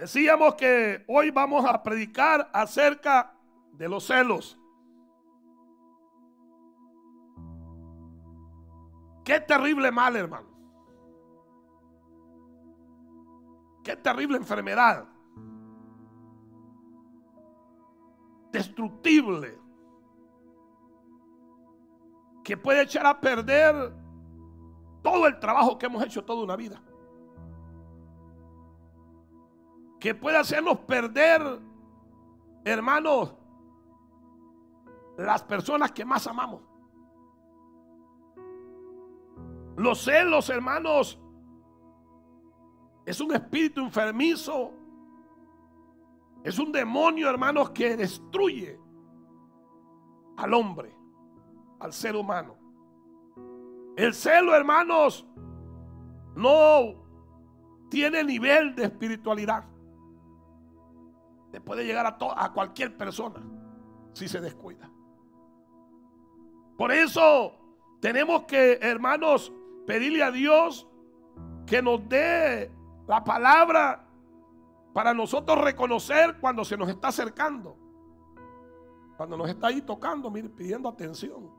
Decíamos que hoy vamos a predicar acerca de los celos. Qué terrible mal, hermano. Qué terrible enfermedad. Destructible. Que puede echar a perder todo el trabajo que hemos hecho toda una vida. Que puede hacernos perder, hermanos, las personas que más amamos. Los celos, hermanos, es un espíritu enfermizo. Es un demonio, hermanos, que destruye al hombre, al ser humano. El celo, hermanos, no tiene nivel de espiritualidad. Le puede llegar a, a cualquier persona si se descuida. Por eso tenemos que, hermanos, pedirle a Dios que nos dé la palabra para nosotros reconocer cuando se nos está acercando. Cuando nos está ahí tocando, mire, pidiendo atención.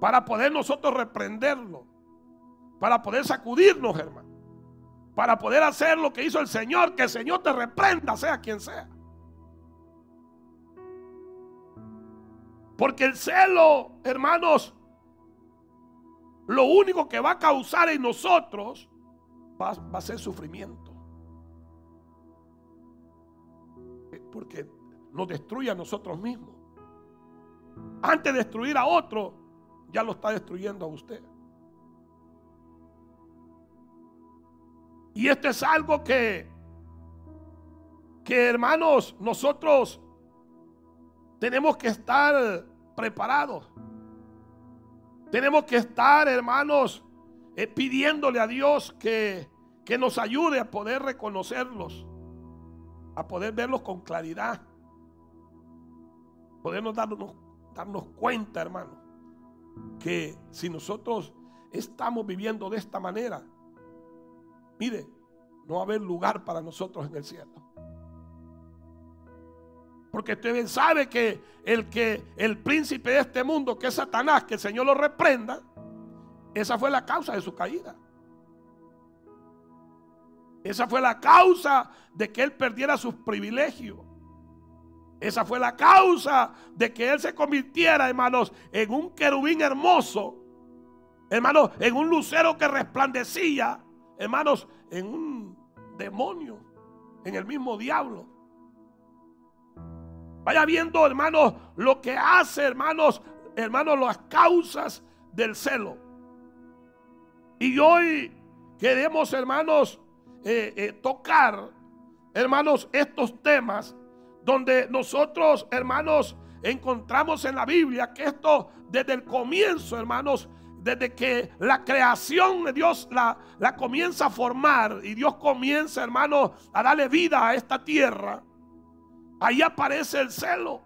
Para poder nosotros reprenderlo. Para poder sacudirnos, hermano. Para poder hacer lo que hizo el Señor. Que el Señor te reprenda, sea quien sea. Porque el celo, hermanos, lo único que va a causar en nosotros va, a ser sufrimiento. Porque nos destruye a nosotros mismos. Antes de destruir a otro, ya lo está destruyendo a usted. Y esto es algo que, que hermanos, nosotros tenemos que estar preparados. Tenemos que estar, hermanos, eh, pidiéndole a Dios que, que nos ayude a poder reconocerlos, a poder verlos con claridad, podernos darnos, darnos cuenta, hermano, que si nosotros estamos viviendo de esta manera, mire, no va a haber lugar para nosotros en el cielo. Porque usted bien sabe que el que el príncipe de este mundo, que es Satanás, que el Señor lo reprenda, esa fue la causa de su caída. Esa fue la causa de que él perdiera sus privilegios. Esa fue la causa de que él se convirtiera, hermanos, en un querubín hermoso. Hermanos, en un lucero que resplandecía. Hermanos, en un demonio. En el mismo diablo. Vaya viendo, hermanos, lo que hace, hermanos, hermanos, las causas del celo. Y hoy queremos, hermanos, eh, eh, tocar, hermanos, estos temas donde nosotros, hermanos, encontramos en la Biblia que esto desde el comienzo, hermanos, desde que la creación de Dios la, comienza a formar y Dios comienza, hermanos, a darle vida a esta tierra ahí aparece el celo.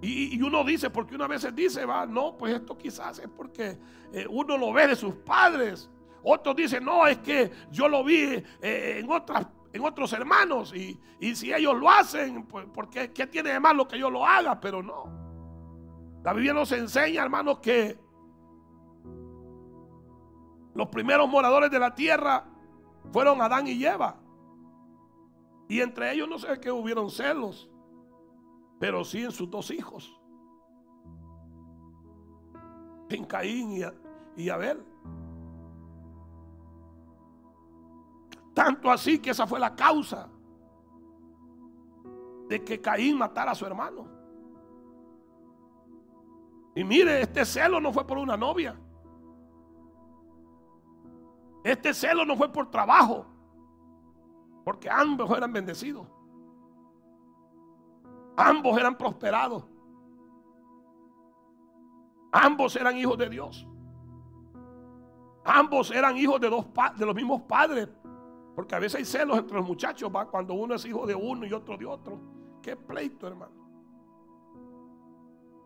Y, uno dice, porque una vez dice, va, no, pues esto quizás es porque eh, uno lo ve de sus padres. Otros dicen, no, es que yo lo vi eh, en, otras, en otros hermanos. Y, si ellos lo hacen, pues porque ¿qué tiene de malo que yo lo haga? Pero no. La Biblia nos enseña, hermanos, que los primeros moradores de la tierra fueron Adán y Eva. Y entre ellos no sé que hubieron celos, pero sí en sus dos hijos, en Caín y, Abel. Tanto así que esa fue la causa de que Caín matara a su hermano. Y mire, este celo no fue por una novia. Este celo no fue por trabajo. Porque ambos eran bendecidos. Ambos eran prosperados. Ambos eran hijos de Dios. Ambos eran hijos de, los mismos padres. Porque a veces hay celos entre los muchachos, cuando uno es hijo de uno y otro de otro. Qué pleito, hermano.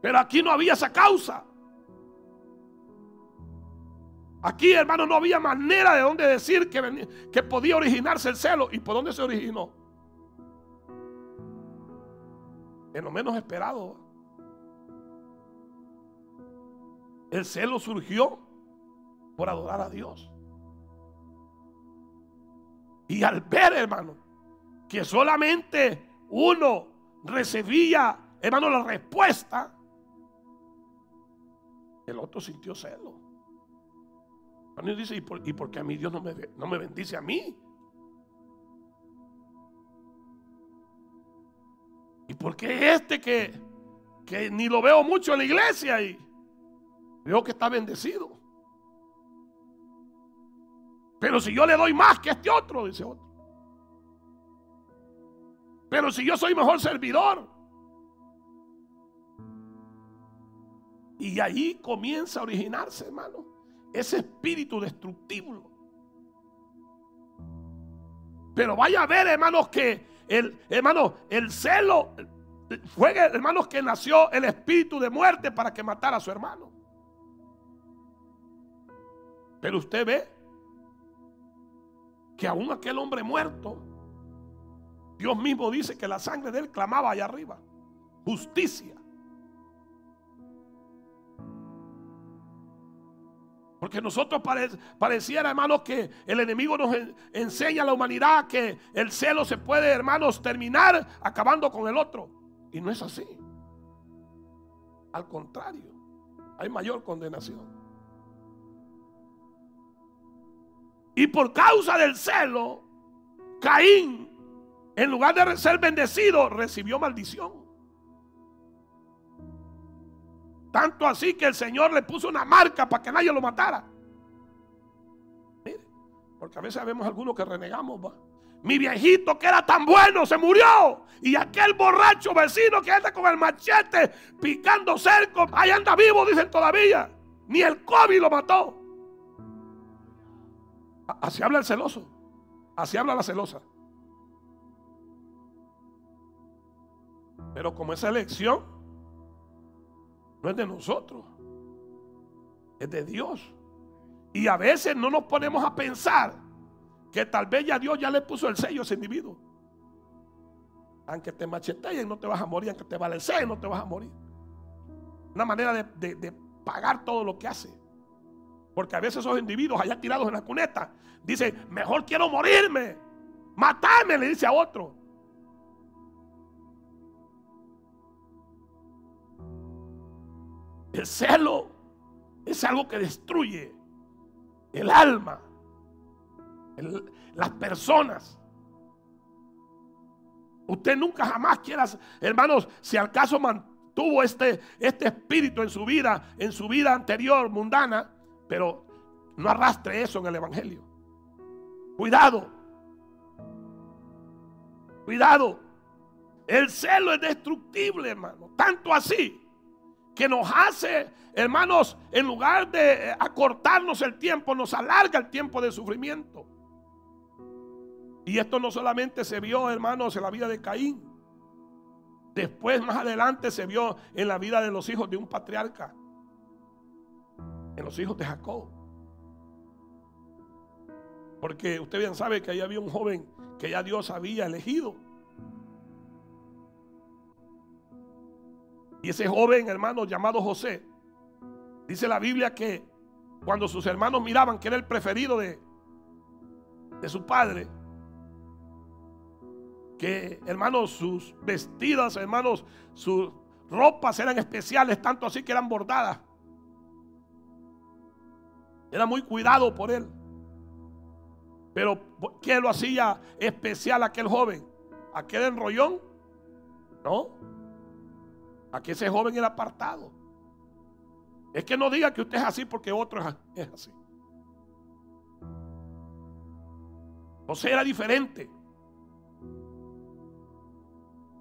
Pero aquí no había esa causa. Aquí, hermano, no había manera de dónde decir que, que podía originarse el celo. ¿Y por dónde se originó? En lo menos esperado. El celo surgió por adorar a Dios. Y al ver, hermano, que solamente uno recibía, hermano, la respuesta, el otro sintió celo. Y dice, ¿y por, qué a mí Dios no me, no me bendice a mí? ¿Y por qué este que, que ni lo veo mucho en la iglesia y veo que está bendecido? Pero si yo le doy más que este otro, dice otro. Pero si yo soy mejor servidor. Y ahí comienza a originarse, hermano, ese espíritu destructivo. Pero vaya a ver, hermanos, que el hermano, el celo fue, hermanos, que nació el espíritu de muerte para que matara a su hermano. Pero usted ve que aún aquel hombre muerto, Dios mismo dice que la sangre de él clamaba allá arriba. Justicia. Porque nosotros pareciera, hermanos, que el enemigo nos enseña a la humanidad que el celo se puede, hermanos, terminar acabando con el otro. Y no es así. Al contrario, hay mayor condenación. Y por causa del celo, Caín, en lugar de ser bendecido, recibió maldición. Tanto así que el Señor le puso una marca para que nadie lo matara. Mire, porque a veces vemos algunos que renegamos. Mi viejito que era tan bueno se murió. Y aquel borracho vecino que anda con el machete picando cerco, ahí anda vivo, dicen todavía. Ni el COVID lo mató. Así habla el celoso. Así habla la celosa. Pero como esa elección no es de nosotros, es de Dios. Y a veces no nos ponemos a pensar que tal vez ya Dios ya le puso el sello a ese individuo. Aunque te macheteen, no te vas a morir. Aunque te sello no te vas a morir. Una manera de, de pagar todo lo que hace. Porque a veces esos individuos allá tirados en la cuneta dicen, mejor quiero morirme. Matame, le dice a otro. El celo es algo que destruye el alma, las personas. Usted nunca jamás quiera, hermanos, si al caso mantuvo este, este espíritu en su vida, en su vida anterior, mundana, pero no arrastre eso en el Evangelio. Cuidado. Cuidado. El celo es destructible, hermano. Tanto así que nos hace, hermanos, en lugar de acortarnos el tiempo, nos alarga el tiempo de sufrimiento. Y esto no solamente se vio, hermanos, en la vida de Caín. Después, más adelante, se vio en la vida de los hijos de un patriarca en los hijos de Jacob. Porque usted bien sabe que ahí había un joven que ya Dios había elegido. Y ese joven hermano llamado José, dice la Biblia que cuando sus hermanos miraban que era el preferido de, de su padre, que hermanos sus vestidas, hermanos, sus ropas eran especiales, tanto así que eran bordadas. Era muy cuidado por él. Pero ¿qué lo hacía especial aquel joven? ¿Aquel enrollón? No. Aquí ese joven era apartado. Es que no diga que usted es así porque otro es así. José era diferente.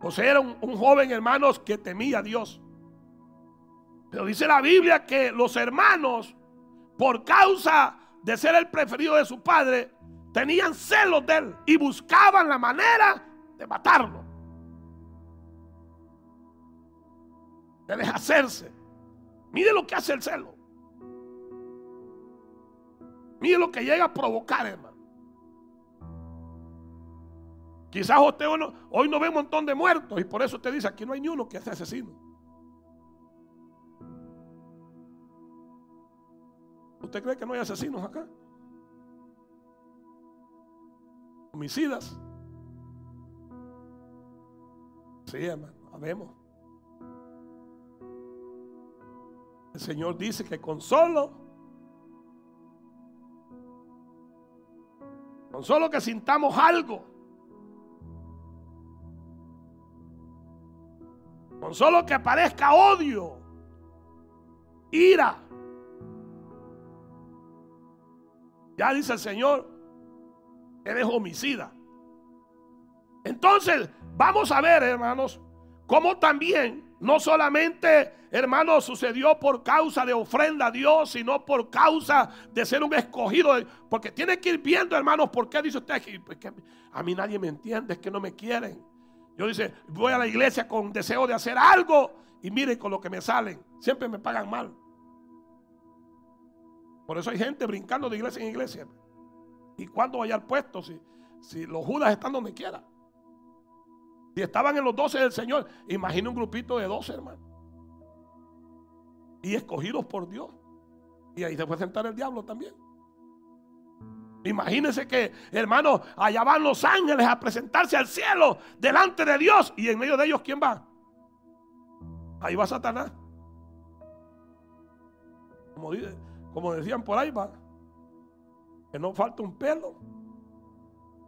José era un, un, joven, hermanos, que temía a Dios. Pero dice la Biblia que los hermanos por causa de ser el preferido de su padre, tenían celos de él y buscaban la manera de matarlo. De deshacerse. Mire lo que hace el celo. Mire lo que llega a provocar, hermano. Quizás usted hoy no ve un montón de muertos y por eso usted dice, aquí no hay ni uno que sea asesino. ¿Usted cree que no hay asesinos acá? Homicidas. Sí, hermano, habemos. El Señor dice que con solo, con solo que sintamos algo, con solo que aparezca odio, ira, ya dice el Señor, eres homicida. Entonces, vamos a ver, hermanos, cómo también no solamente, hermanos, sucedió por causa de ofrenda a Dios, sino por causa de ser un escogido. Porque tiene que ir viendo, hermanos, por qué dice usted pues que a mí nadie me entiende, es que no me quieren. Yo dice, voy a la iglesia con deseo de hacer algo y miren con lo que me salen. Siempre me pagan mal. Por eso hay gente brincando de iglesia en iglesia. ¿Y cuándo vaya al puesto? Si, si los judas están donde quiera. Si estaban en los doce del Señor, imagina un grupito de doce, hermanos. Y escogidos por Dios. Y ahí se fue a sentar el diablo también. Imagínense que, hermanos, allá van los ángeles a presentarse al cielo delante de Dios. Y en medio de ellos, ¿quién va? Ahí va Satanás. Como, como decían por ahí, va. Que no falta un pelo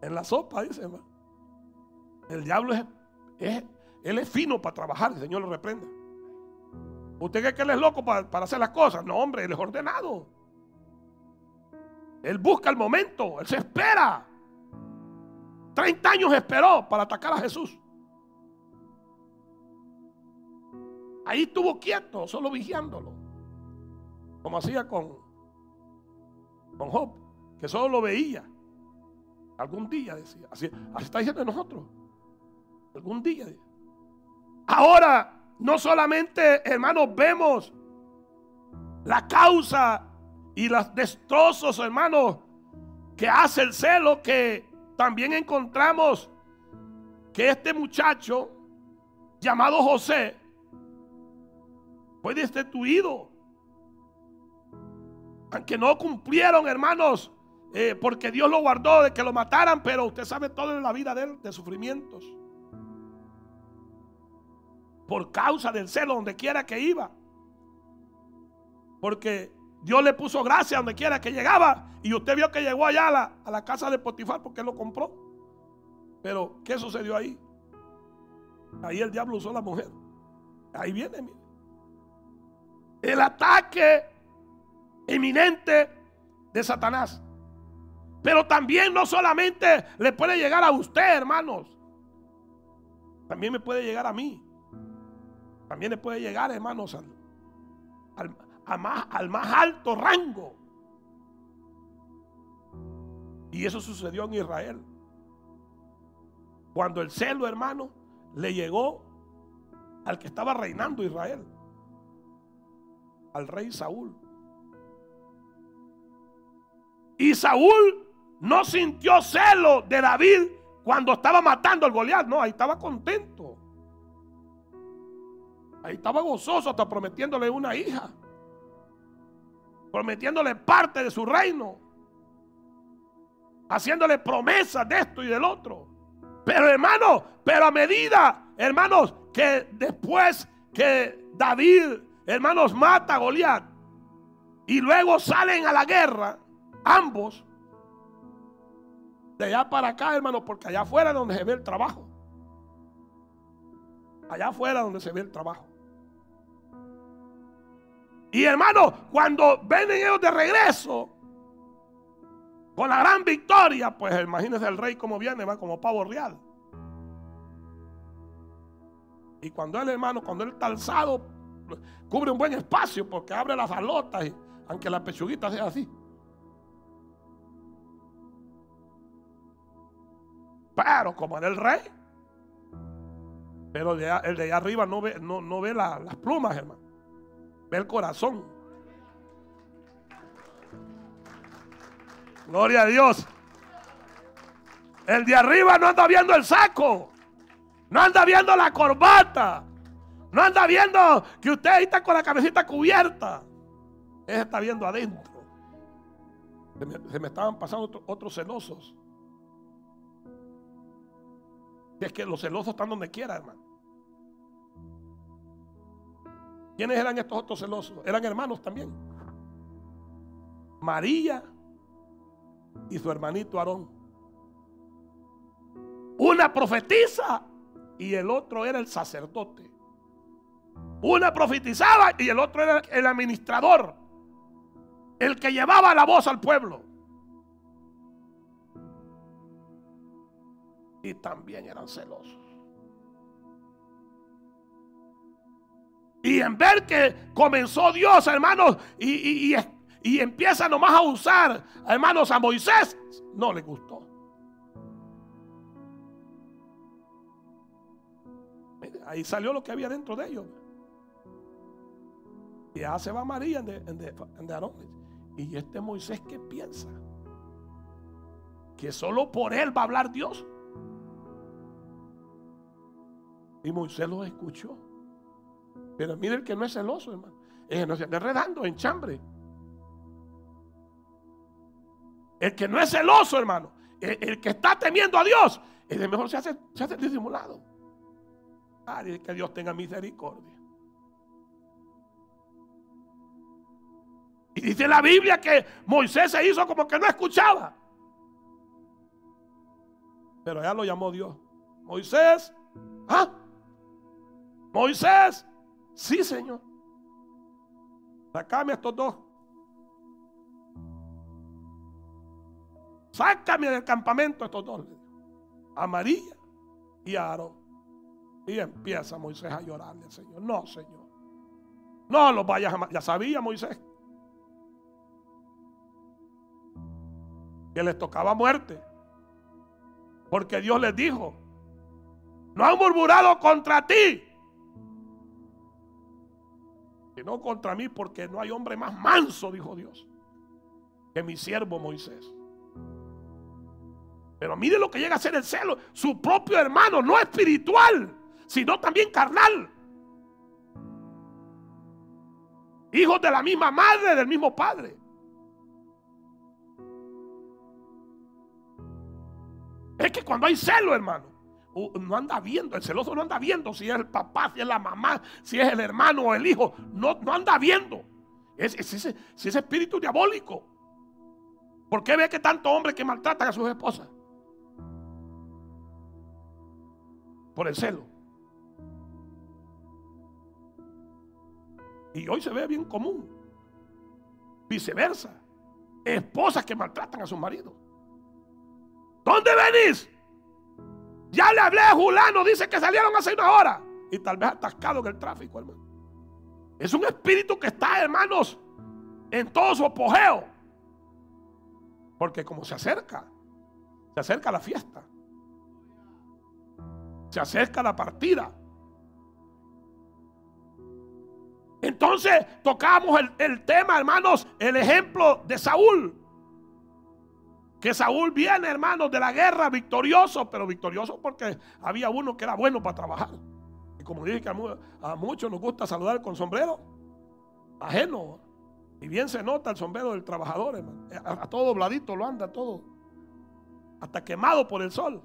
en la sopa, dice, hermano. El diablo es, él es fino para trabajar, el Señor lo reprenda. ¿Usted cree que él es loco para, hacer las cosas? No, hombre, él es ordenado. Él busca el momento, él se espera. 30 años esperó para atacar a Jesús. Ahí estuvo quieto, solo vigiándolo. Como hacía con, con Job, que solo lo veía. Algún día decía. Así, así está diciendo de nosotros. Algún día. Ahora, no solamente, hermanos, vemos la causa y los destrozos, hermanos, que hace el celo, que también encontramos que este muchacho llamado José fue destituido. Aunque no cumplieron, hermanos, eh, porque Dios lo guardó de que lo mataran, pero usted sabe todo en la vida de él, de sufrimientos por causa del celo donde quiera que iba. Porque Dios le puso gracia donde quiera que llegaba. Y usted vio que llegó allá a la, casa de Potifar porque lo compró. Pero, ¿qué sucedió ahí? Ahí el diablo usó a la mujer. Ahí viene. El ataque inminente de Satanás. Pero también no solamente le puede llegar a usted, hermanos. También me puede llegar a mí. También le puede llegar, hermanos, al, más, al más alto rango. Y eso sucedió en Israel. Cuando el celo, hermano, le llegó al que estaba reinando Israel, al rey Saúl. Y Saúl no sintió celo de David cuando estaba matando al Goliat, no, ahí estaba contento. Ahí estaba gozoso hasta prometiéndole una hija. Prometiéndole parte de su reino. Haciéndole promesas de esto y del otro. Pero hermano, pero a medida, hermanos, que después que David, hermanos, mata a Goliat y luego salen a la guerra, ambos, de allá para acá, hermanos, porque allá afuera es donde se ve el trabajo. Allá afuera donde se ve el trabajo. Y hermano, cuando ven ellos de regreso, con la gran victoria, pues imagínense el rey como viene, va como pavo real. Y cuando el hermano, cuando él está alzado, cubre un buen espacio porque abre las alotas, aunque la pechuguita sea así. Pero como era el rey, pero el de, allá arriba no ve, no, ve las plumas, hermano el corazón. Gloria a Dios. El de arriba no anda viendo el saco. No anda viendo la corbata. No anda viendo que usted está con la cabecita cubierta. Él está viendo adentro. Se me, estaban pasando otros celosos. Es que los celosos están donde quiera, hermano. ¿Quiénes eran estos otros celosos? Eran hermanos también. María y su hermanito Aarón. Una profetiza y el otro era el sacerdote. Una profetizaba y el otro era el administrador, el que llevaba la voz al pueblo. Y también eran celosos. Y en ver que comenzó Dios, hermanos, y, y empieza nomás a usar, hermanos, a Moisés, no le gustó. Ahí salió lo que había dentro de ellos. Y ya se va María en Aarón. Y este Moisés que piensa que solo por él va a hablar Dios. Y Moisés los escuchó. Pero mire el que no es celoso, hermano. Es que no se anda enredando en chambre. El que no es celoso, hermano. El, que está temiendo a Dios. El mejor se hace, se hace disimulado. Que Dios tenga misericordia. Y dice la Biblia que Moisés se hizo como que no escuchaba. Pero ya lo llamó Dios. Moisés, ¿ah? Moisés, sí, Señor. Sácame a estos dos. Sácame del campamento a estos dos. A y a Aarón. Y empieza Moisés a llorarle Señor. No, Señor. No los vayas a... Ya sabía Moisés que les tocaba muerte. Porque Dios les dijo, no han murmurado contra ti, sino contra mí, porque no hay hombre más manso, dijo Dios, que mi siervo Moisés. Pero mire lo que llega a ser el celo, su propio hermano, no espiritual, sino también carnal. Hijos de la misma madre, del mismo padre. Es que cuando hay celo, hermano, no anda viendo, el celoso no anda viendo si es el papá, si es la mamá, si es el hermano o el hijo. No, no anda viendo. Es, ese, ese espíritu diabólico. ¿Por qué ve que tanto hombre que maltratan a sus esposas? Por el celo. Y hoy se ve bien común. Viceversa. Esposas que maltratan a sus maridos. ¿Dónde venís? Ya le hablé a Julano, dice que salieron hace una hora. Y tal vez atascado en el tráfico, hermano. Es un espíritu que está, hermanos, en todo su apogeo. Porque como se acerca, se acerca la fiesta. Se acerca la partida. Entonces tocamos el, el tema, hermanos, el ejemplo de Saúl. Que Saúl viene, hermanos, de la guerra victorioso, pero victorioso porque había uno que era bueno para trabajar. Y como dije que a, muchos nos gusta saludar con sombrero ajeno. Y bien se nota el sombrero del trabajador, hermano. A, todo dobladito lo anda, todo. Hasta quemado por el sol.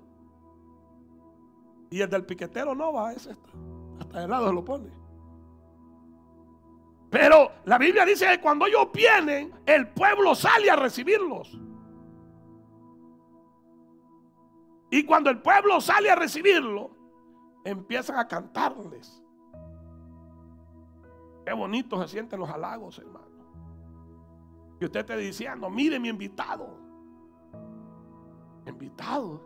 Y el del piquetero no va, ese está. Hasta el lado se lo pone. Pero la Biblia dice que cuando ellos vienen, el pueblo sale a recibirlos. Y cuando el pueblo sale a recibirlo, empiezan a cantarles. Qué bonito se sienten los halagos, hermano. Y usted te diciendo, mire mi invitado. Invitado.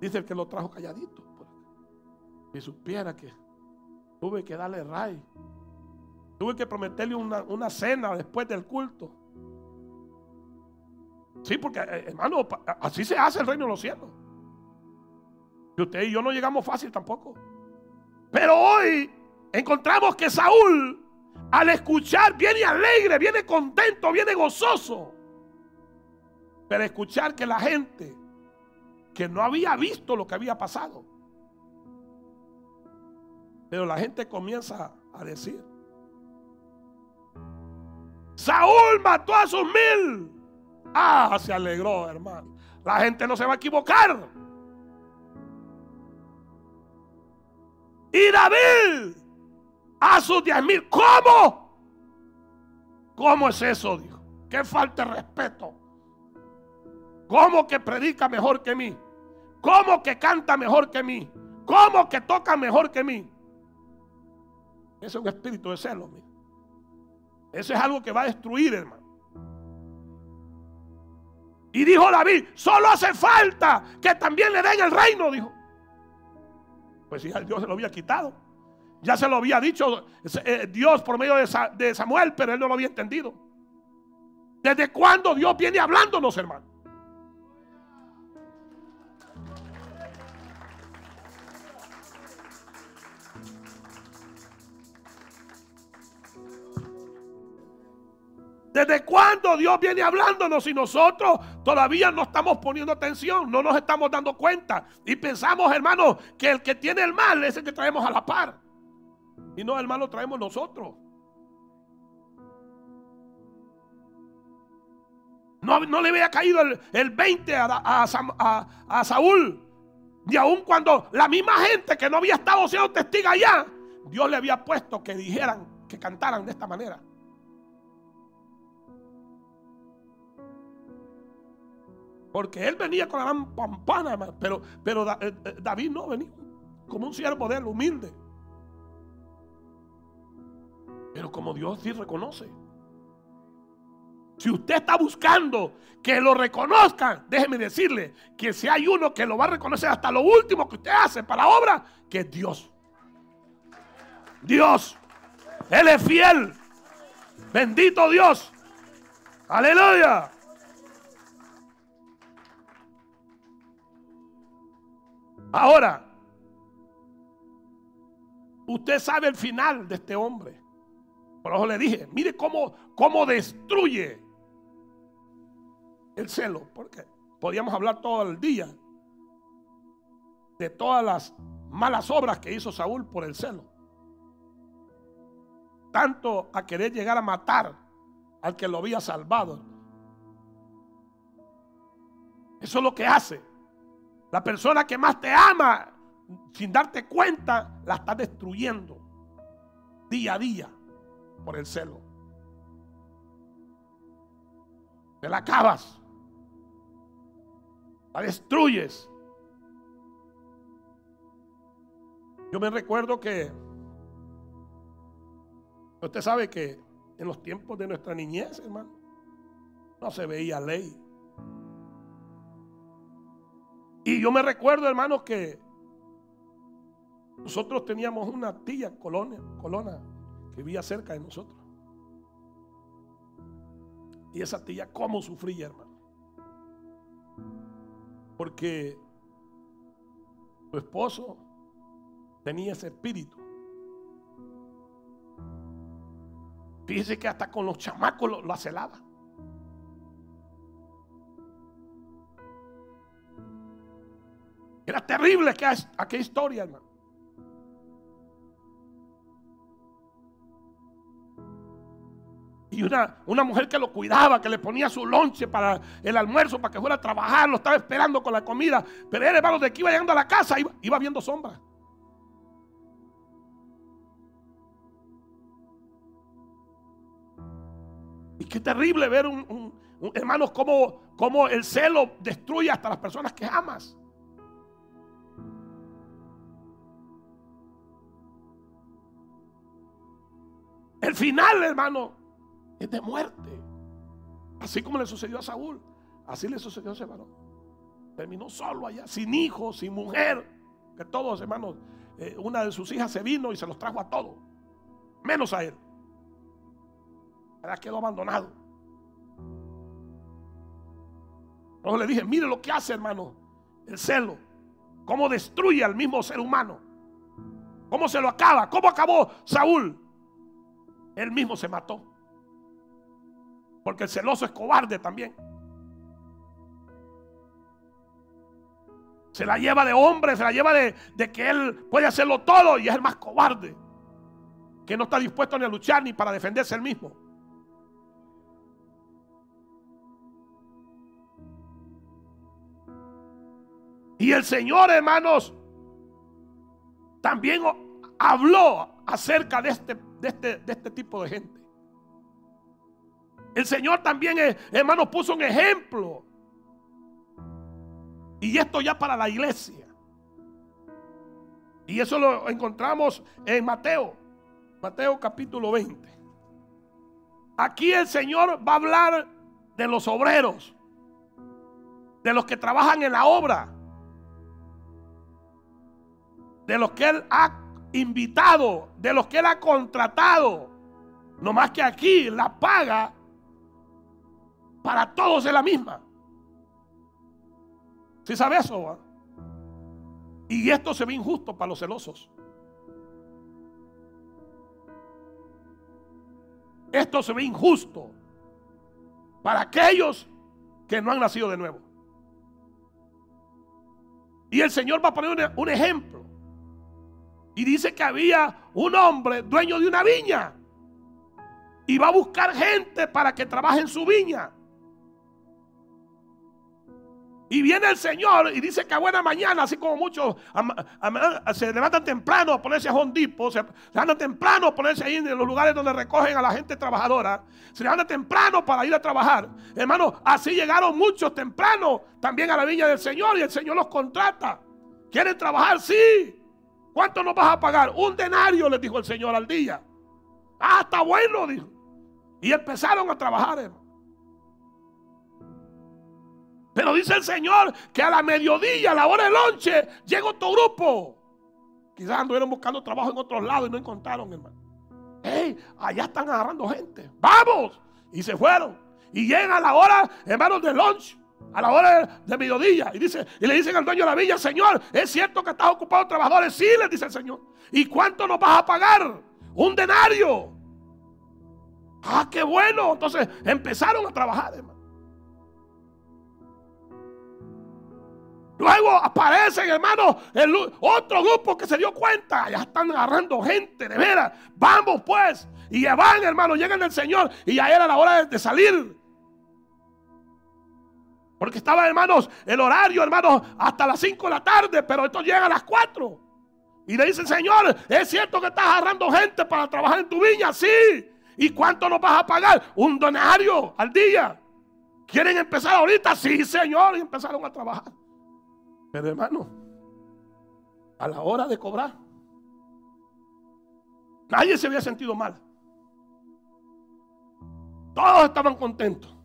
Dice el que lo trajo calladito. Si supiera que tuve que darle ray. Tuve que prometerle una, una cena después del culto. Sí, porque eh, hermano, así se hace el reino de los cielos usted y yo no llegamos fácil tampoco. Pero hoy encontramos que Saúl, al escuchar, viene alegre, viene contento, viene gozoso. Pero escuchar que la gente que no había visto lo que había pasado. Pero la gente comienza a decir, Saúl mató a sus mil. Ah, se alegró, hermano. La gente no se va a equivocar. Y David a sus diez mil. ¿Cómo? ¿Cómo es eso? Dijo. Qué falta de respeto. ¿Cómo que predica mejor que mí? ¿Cómo que canta mejor que mí? ¿Cómo que toca mejor que mí? Ese es un espíritu de celo. Eso es algo que va a destruir, hermano. Y dijo David, solo hace falta que también le den el reino, dijo. Pues ya Dios se lo había quitado. Ya se lo había dicho eh, Dios por medio de Samuel, pero él no lo había entendido. ¿Desde cuándo Dios viene hablándonos, hermano? ¿Desde cuándo Dios viene hablándonos y nosotros todavía no estamos poniendo atención, no nos estamos dando cuenta? Y pensamos, hermano, que el que tiene el mal es el que traemos a la par. Y no, el lo traemos nosotros. No, no le había caído el, 20 a, a, Saúl. Y aun cuando la misma gente que no había estado siendo testiga allá, Dios le había puesto que dijeran, que cantaran de esta manera. Porque él venía con la gran pampana, pero, pero eh, eh, David no venía como un siervo de él, humilde. Pero como Dios sí reconoce. Si usted está buscando que lo reconozcan, déjeme decirle que si hay uno que lo va a reconocer hasta lo último que usted hace para la obra, que es Dios. Dios. Él es fiel. Bendito Dios. Aleluya. Ahora, usted sabe el final de este hombre. Por eso le dije, mire cómo, cómo destruye el celo. Porque podíamos hablar todo el día de todas las malas obras que hizo Saúl por el celo. Tanto a querer llegar a matar al que lo había salvado. Eso es lo que hace. La persona que más te ama, sin darte cuenta, la está destruyendo día a día por el celo. Te la acabas. La destruyes. Yo me recuerdo que usted sabe que en los tiempos de nuestra niñez, hermano, no se veía ley. Y yo me recuerdo, hermanos, que nosotros teníamos una tía colonia, colona que vivía cerca de nosotros. Y esa tía, ¿cómo sufría, hermano? Porque su esposo tenía ese espíritu. Fíjese que hasta con los chamacos lo, lo acelaba. Era terrible aquella historia, hermano. Y una, una mujer que lo cuidaba, que le ponía su lonche para el almuerzo, para que fuera a trabajar, lo estaba esperando con la comida. Pero él, hermano, de que iba llegando a la casa, iba, viendo sombras. Y qué terrible ver un, hermanos, cómo, cómo el celo destruye hasta las personas que amas. El final, hermano, es de muerte. Así como le sucedió a Saúl, así le sucedió a ese varón. Terminó solo allá, sin hijos, sin mujer. Que todos, hermanos, eh, una de sus hijas se vino y se los trajo a todos, menos a él. Ahora quedó abandonado. Luego le dije, mire lo que hace, hermano, el celo. Cómo destruye al mismo ser humano. Cómo se lo acaba. ¿Cómo acabó Saúl? Él mismo se mató. Porque el celoso es cobarde también. Se la lleva de hombre, se la lleva de, que él puede hacerlo todo y es el más cobarde. Que no está dispuesto ni a luchar ni para defenderse él mismo. Y el Señor, hermanos, también habló acerca de este, de este, de este tipo de gente. El Señor también, eh, hermanos, puso un ejemplo. Y esto ya para la iglesia. Y eso lo encontramos en Mateo, Mateo capítulo 20. Aquí el Señor va a hablar de los obreros, de los que trabajan en la obra de los que Él ha invitado, de los que Él ha contratado. No más que aquí la paga para todos es la misma. ¿Sí sabe eso? Y esto se ve injusto para los celosos. Esto se ve injusto para aquellos que no han nacido de nuevo. Y el Señor va a poner un, ejemplo. Y dice que había un hombre dueño de una viña. Y va a buscar gente para que trabaje en su viña. Y viene el Señor y dice que a buena mañana, así como muchos se levantan temprano a ponerse a hondipo, se levantan temprano a ponerse ahí en los lugares donde recogen a la gente trabajadora, se levantan temprano para ir a trabajar. Hermano, así llegaron muchos temprano también a la viña del Señor y el Señor los contrata. ¿Quieren trabajar? Sí. ¿Cuánto nos vas a pagar? Un denario, les dijo el Señor al día. Ah, está bueno, dijo. Y empezaron a trabajar, hermano. Pero dice el Señor que a la mediodía, a la hora del lonche, llega otro grupo. Quizás anduvieron buscando trabajo en otros lados y no encontraron, hermano. ¡Ey! Allá están agarrando gente. ¡Vamos! Y se fueron. Y llegan a la hora, hermanos, del lunch a la hora de mediodía. Y, dice, y le dicen al dueño de la villa, Señor, ¿es cierto que estás ocupado trabajadores? Sí, le dice el Señor. ¿Y cuánto nos vas a pagar? Un denario. Ah, qué bueno. Entonces empezaron a trabajar, hermano. Luego aparecen, hermano, otro grupo que se dio cuenta. Ya están agarrando gente, de veras. Vamos pues. Y van, hermano, llegan el Señor. Y ya era la hora de salir. Porque estaba, hermanos, el horario, hermanos, hasta las 5 de la tarde, pero esto llega a las 4. Y le dice el Señor, es cierto que estás agarrando gente para trabajar en tu viña, sí. ¿Y cuánto nos vas a pagar? Un donario al día. ¿Quieren empezar ahorita? Sí, Señor. Y empezaron a trabajar. Pero hermano, a la hora de cobrar, nadie se había sentido mal. Todos estaban contentos.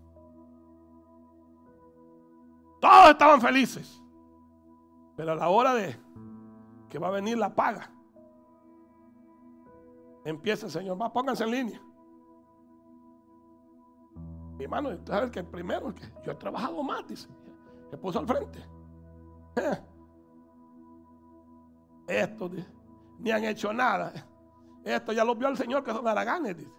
Todos estaban felices. Pero a la hora de que va a venir la paga, empieza el Señor, va, pónganse en línea. Mi hermano, ¿sabes que el primero? yo he trabajado más, dice. Se puso al frente. Esto, ni han hecho nada. Esto ya lo vio el Señor que son haraganes, dice.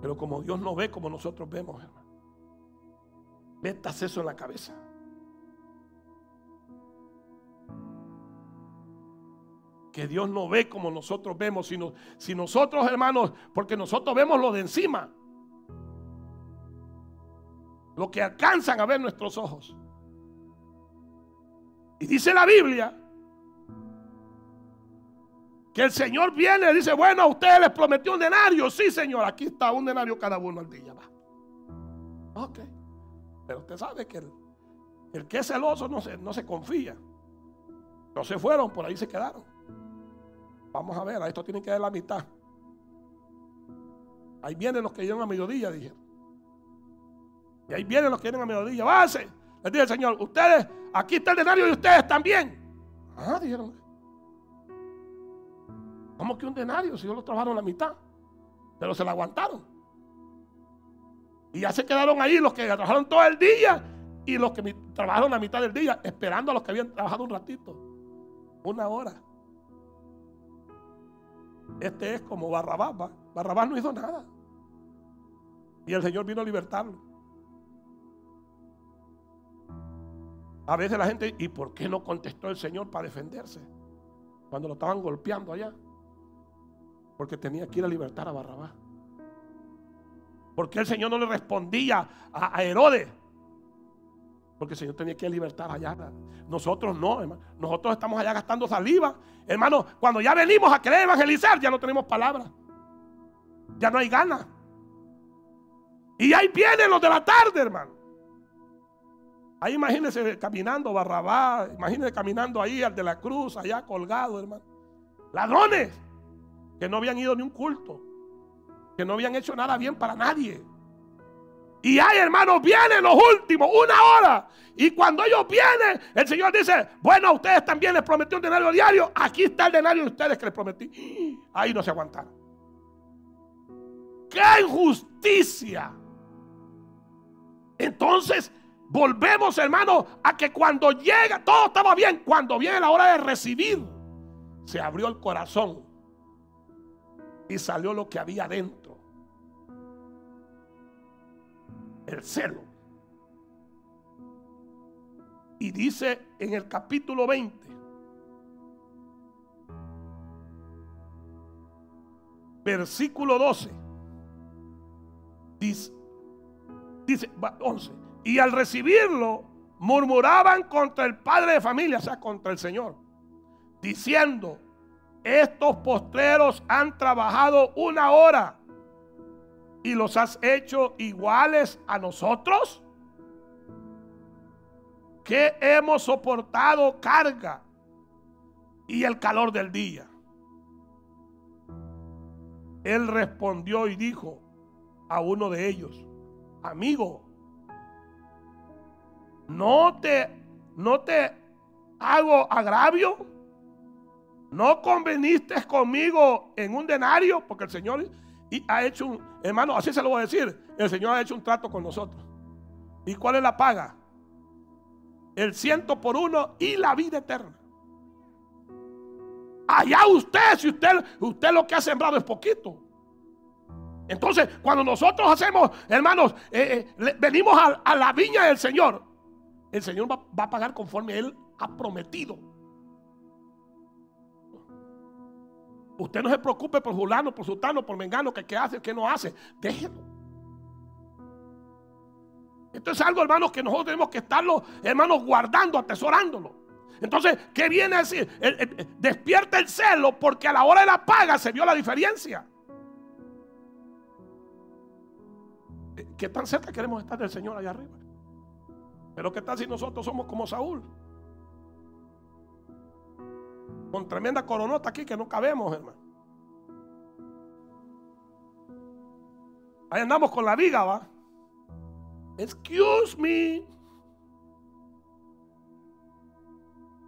Pero como Dios no ve como nosotros vemos, hermano. Metas eso en la cabeza. Que Dios no ve como nosotros vemos, sino si nosotros, hermanos, porque nosotros vemos lo de encima, lo que alcanzan a ver nuestros ojos. Y dice la Biblia que el Señor viene y dice, bueno, a ustedes les prometió un denario. Sí, Señor, aquí está un denario cada uno al día. Va. Ok. Pero usted sabe que el, que es celoso no se, no se confía. No se fueron, por ahí se quedaron. Vamos a ver, a esto tienen que dar la mitad. Ahí vienen los que llegan a mediodía, dije. Y ahí vienen los que vienen a mediodía. Base. Les dije el Señor, ustedes, aquí está el denario y ustedes también. Ah, dijeron. ¿Cómo que un denario si yo lo trabajaron la mitad? Pero se la aguantaron. Y ya se quedaron ahí los que trabajaron todo el día y los que trabajaron la mitad del día, esperando a los que habían trabajado un ratito, una hora. Este es como Barrabás. Barrabás no hizo nada. Y el Señor vino a libertarlo. A veces la gente, ¿y por qué no contestó el Señor para defenderse? Cuando lo estaban golpeando allá. Porque tenía que ir a libertar a Barrabás. Porque el Señor no le respondía a, Herodes? Porque el Señor tenía que libertar allá. Nosotros no, hermano. Nosotros estamos allá gastando saliva. Hermano, cuando ya venimos a querer evangelizar, ya no tenemos palabras. Ya no hay ganas. Y ahí vienen los de la tarde, hermano. Ahí imagínense caminando Barrabás, imagínense caminando ahí al de la cruz, allá colgado, hermano. Ladrones que no habían ido ni un culto, que no habían hecho nada bien para nadie. Y ahí, hermanos, vienen los últimos, una hora. Y cuando ellos vienen, el Señor dice, bueno, a ustedes también les prometió un denario diario. Aquí está el denario de ustedes que les prometí. Ahí no se aguantaron. ¡Qué injusticia! Entonces, volvemos, hermano, a que cuando llega, todo estaba bien. Cuando viene la hora de recibir, se abrió el corazón y salió lo que había dentro. El celo. Y dice en el capítulo 20, versículo 12, dice, dice 11, y al recibirlo murmuraban contra el padre de familia, o sea, contra el Señor, diciendo, estos postreros han trabajado una hora y los has hecho iguales a nosotros. Que hemos soportado carga y el calor del día. Él respondió y dijo a uno de ellos, amigo, no te, no te hago agravio no conveniste conmigo en un denario, porque el Señor ha hecho un, hermano, así se lo voy a decir, el Señor ha hecho un trato con nosotros. ¿Y cuál es la paga? El ciento por uno y la vida eterna. Allá usted, si usted, usted lo que ha sembrado es poquito. Entonces, cuando nosotros hacemos, hermanos, eh, eh, venimos a, la viña del Señor, el Señor va a pagar conforme Él ha prometido. Usted no se preocupe por fulano, por sultano, por mengano, que qué hace, que no hace. Déjelo. Esto es algo, hermanos, que nosotros tenemos que estarlo, hermanos, guardando, atesorándolo. Entonces, ¿qué viene a decir? despierta el celo porque a la hora de la paga se vio la diferencia. ¿Qué tan cerca queremos estar del Señor allá arriba? Pero ¿qué tal si nosotros somos como Saúl? Con tremenda coronota aquí que no cabemos, hermano. Ahí andamos con la viga, va. Excuse me.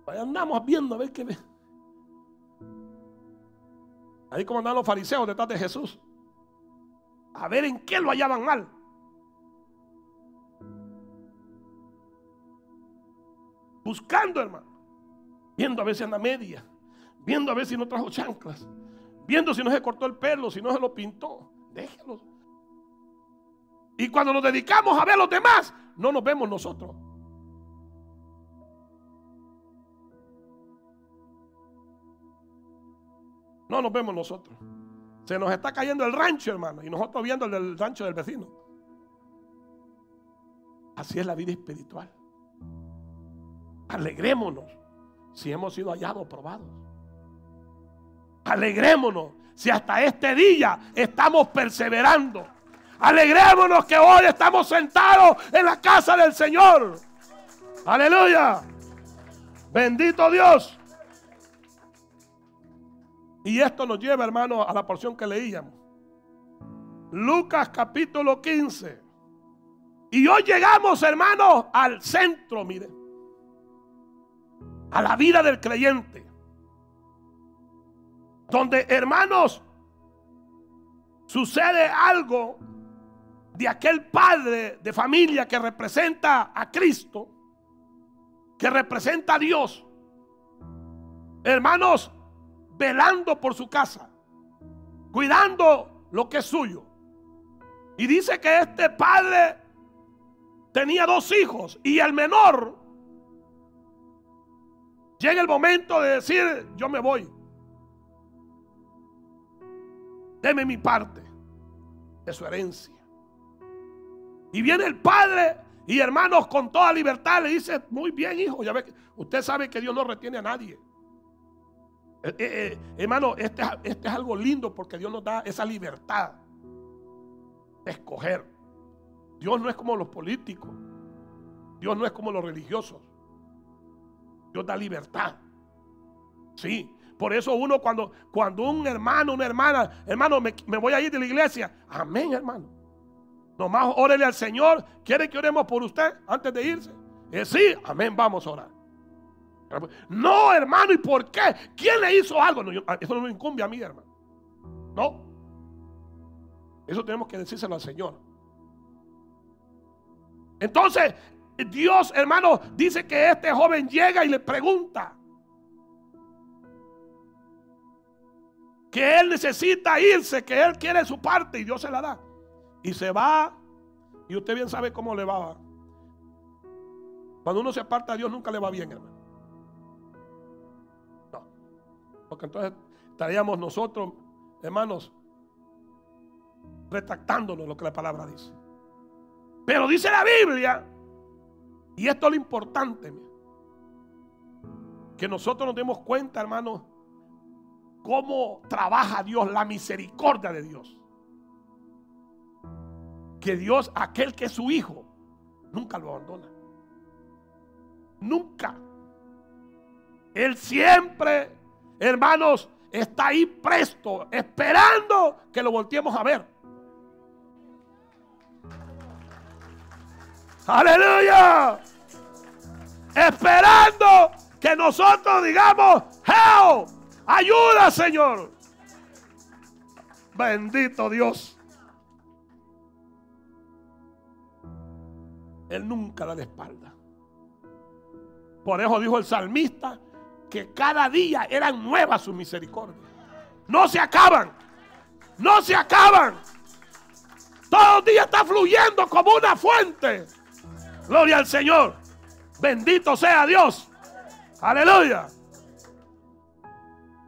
Ahí andamos viendo a ver qué ve. Ahí como andan los fariseos detrás de Jesús. A ver en qué lo hallaban mal. Buscando, hermano. Viendo a si anda media viendo a ver si no trajo chanclas, viendo si no se cortó el pelo, si no se lo pintó. Déjelo. Y cuando nos dedicamos a ver a los demás, no nos vemos nosotros. No nos vemos nosotros. Se nos está cayendo el rancho, hermano, y nosotros viendo el rancho del vecino. Así es la vida espiritual. Alegrémonos si hemos sido hallados, probados. Alegrémonos si hasta este día estamos perseverando. Alegrémonos que hoy estamos sentados en la casa del Señor. Aleluya. Bendito Dios. Y esto nos lleva, hermano, a la porción que leíamos. Lucas capítulo 15. Y hoy llegamos, hermanos, al centro, mire. A la vida del creyente. Donde, hermanos, sucede algo de aquel padre de familia que representa a Cristo, que representa a Dios. Hermanos, velando por su casa, cuidando lo que es suyo. Y dice que este padre tenía dos hijos y el menor llega el momento de decir, yo me voy. Deme mi parte de su herencia. Y viene el padre y hermanos con toda libertad le dice, muy bien hijo, ya ve, usted sabe que Dios no retiene a nadie. Eh, eh, eh, hermano, este, este es algo lindo porque Dios nos da esa libertad de escoger. Dios no es como los políticos. Dios no es como los religiosos. Dios da libertad. Sí. Por eso uno cuando, cuando un hermano, una hermana, hermano, me, voy a ir de la iglesia. Amén, hermano. Nomás órele al Señor. ¿Quiere que oremos por usted antes de irse? Eh, sí, amén, vamos a orar. No, hermano, ¿y por qué? ¿Quién le hizo algo? eso no me incumbe a mí, hermano. No. Eso tenemos que decírselo al Señor. Entonces, Dios, hermano, dice que este joven llega y le pregunta que él necesita irse, que él quiere su parte y Dios se la da. Y se va, y usted bien sabe cómo le va. Cuando uno se aparta a Dios nunca le va bien, hermano. No. Porque entonces estaríamos nosotros, hermanos, retractándonos lo que la palabra dice. Pero dice la Biblia y esto es lo importante, que nosotros nos demos cuenta, hermanos, cómo trabaja Dios, la misericordia de Dios. Que Dios, aquel que es su hijo, nunca lo abandona. Nunca. Él siempre, hermanos, está ahí presto, esperando que lo volteemos a ver. Aleluya. Esperando que nosotros digamos, help, ayuda Señor. Bendito Dios. Él nunca da la espalda. Por eso dijo el salmista que cada día eran nuevas sus misericordias. No se acaban. No se acaban. Todo el día está fluyendo como una fuente. Gloria al Señor. Bendito sea Dios. Aleluya.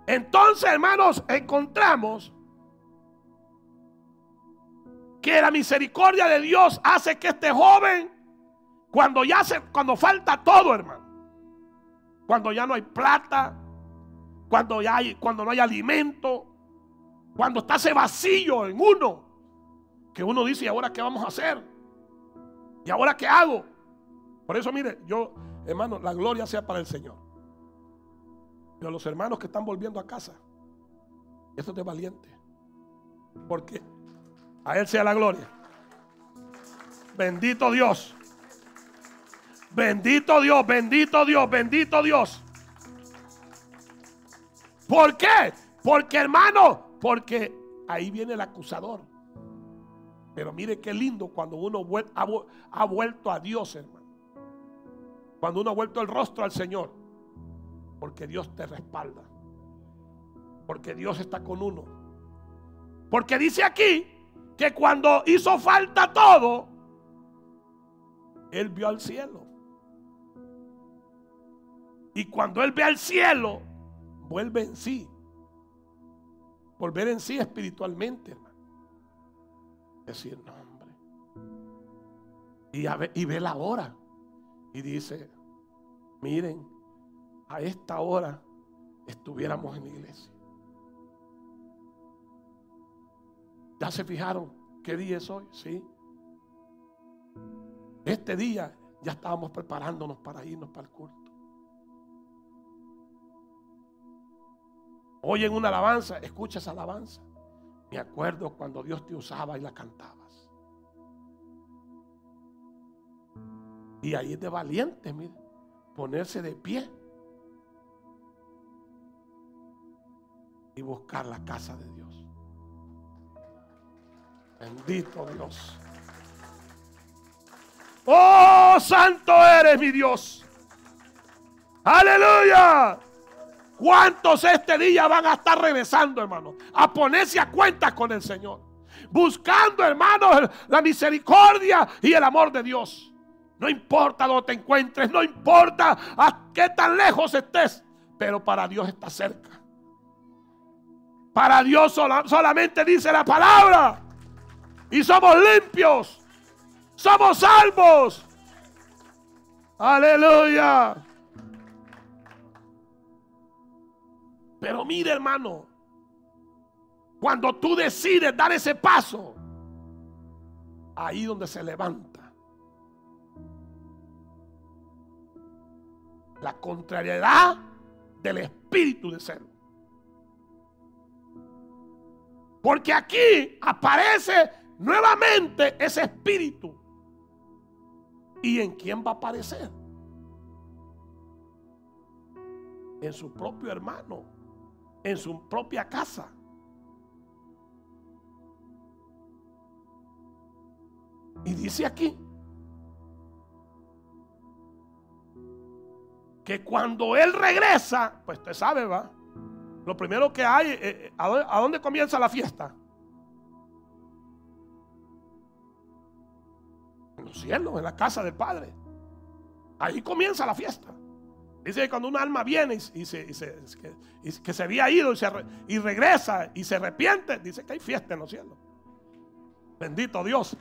Entonces, hermanos, encontramos que la misericordia de Dios hace que este joven, cuando ya se, cuando falta todo, hermano, cuando ya no hay plata, cuando ya hay, cuando no hay alimento, cuando está ese vacío en uno, que uno dice, ¿y ahora qué vamos a hacer? ¿Y ahora qué hago? Por eso, mire, yo, hermano, la gloria sea para el Señor. A los hermanos que están volviendo a casa, esto es de valiente. Porque a Él sea la gloria. Bendito Dios. Bendito Dios, bendito Dios, bendito Dios. ¿Por qué? Porque hermano, porque ahí viene el acusador. Pero mire qué lindo cuando uno ha vuelto a Dios, hermano. Cuando uno ha vuelto el rostro al Señor. Porque Dios te respalda. Porque Dios está con uno. Porque dice aquí que cuando hizo falta todo, Él vio al cielo. Y cuando Él ve al cielo, vuelve en sí. Volver en sí espiritualmente, hermano. Decir, no, hombre. Y, y ve la hora. Y dice, miren, a esta hora estuviéramos en la iglesia. ¿Ya se fijaron qué día es hoy? Sí. Este día ya estábamos preparándonos para irnos para el culto. Hoy en una alabanza, escucha esa alabanza. Me acuerdo cuando Dios te usaba y la cantabas. Y ahí es de valiente, mire, ponerse de pie y buscar la casa de Dios. Bendito Dios. Oh, santo eres mi Dios. Aleluya. ¿Cuántos este día van a estar regresando, hermano? A ponerse a cuenta con el Señor. Buscando, hermanos, la misericordia y el amor de Dios. No importa dónde te encuentres, no importa a qué tan lejos estés, pero para Dios está cerca. Para Dios solamente dice la palabra. Y somos limpios. Somos salvos. Aleluya. Pero mire hermano, cuando tú decides dar ese paso, ahí donde se levanta la contrariedad del espíritu de ser. Porque aquí aparece nuevamente ese espíritu. ¿Y en quién va a aparecer? En su propio hermano, en su propia casa. Y dice aquí que cuando él regresa, pues usted sabe, va. Lo primero que hay, eh, eh, ¿a dónde, comienza la fiesta? En los cielos, en la casa del Padre. Ahí comienza la fiesta. Dice que cuando un alma viene y, se, que, se había ido y, y regresa y se arrepiente, dice que hay fiesta en los cielos. Bendito Dios.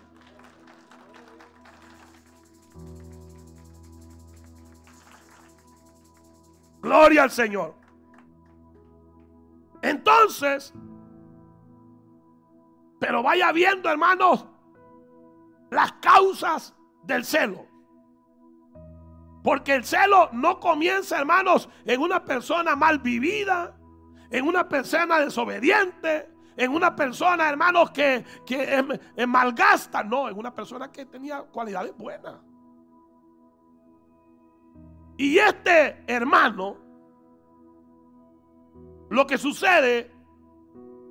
Gloria al Señor. Entonces, pero vaya viendo, hermanos, las causas del celo. Porque el celo no comienza, hermanos, en una persona mal vivida, en una persona desobediente, en una persona, hermanos, que, que malgasta. No, en una persona que tenía cualidades buenas. Y este hermano, lo que sucede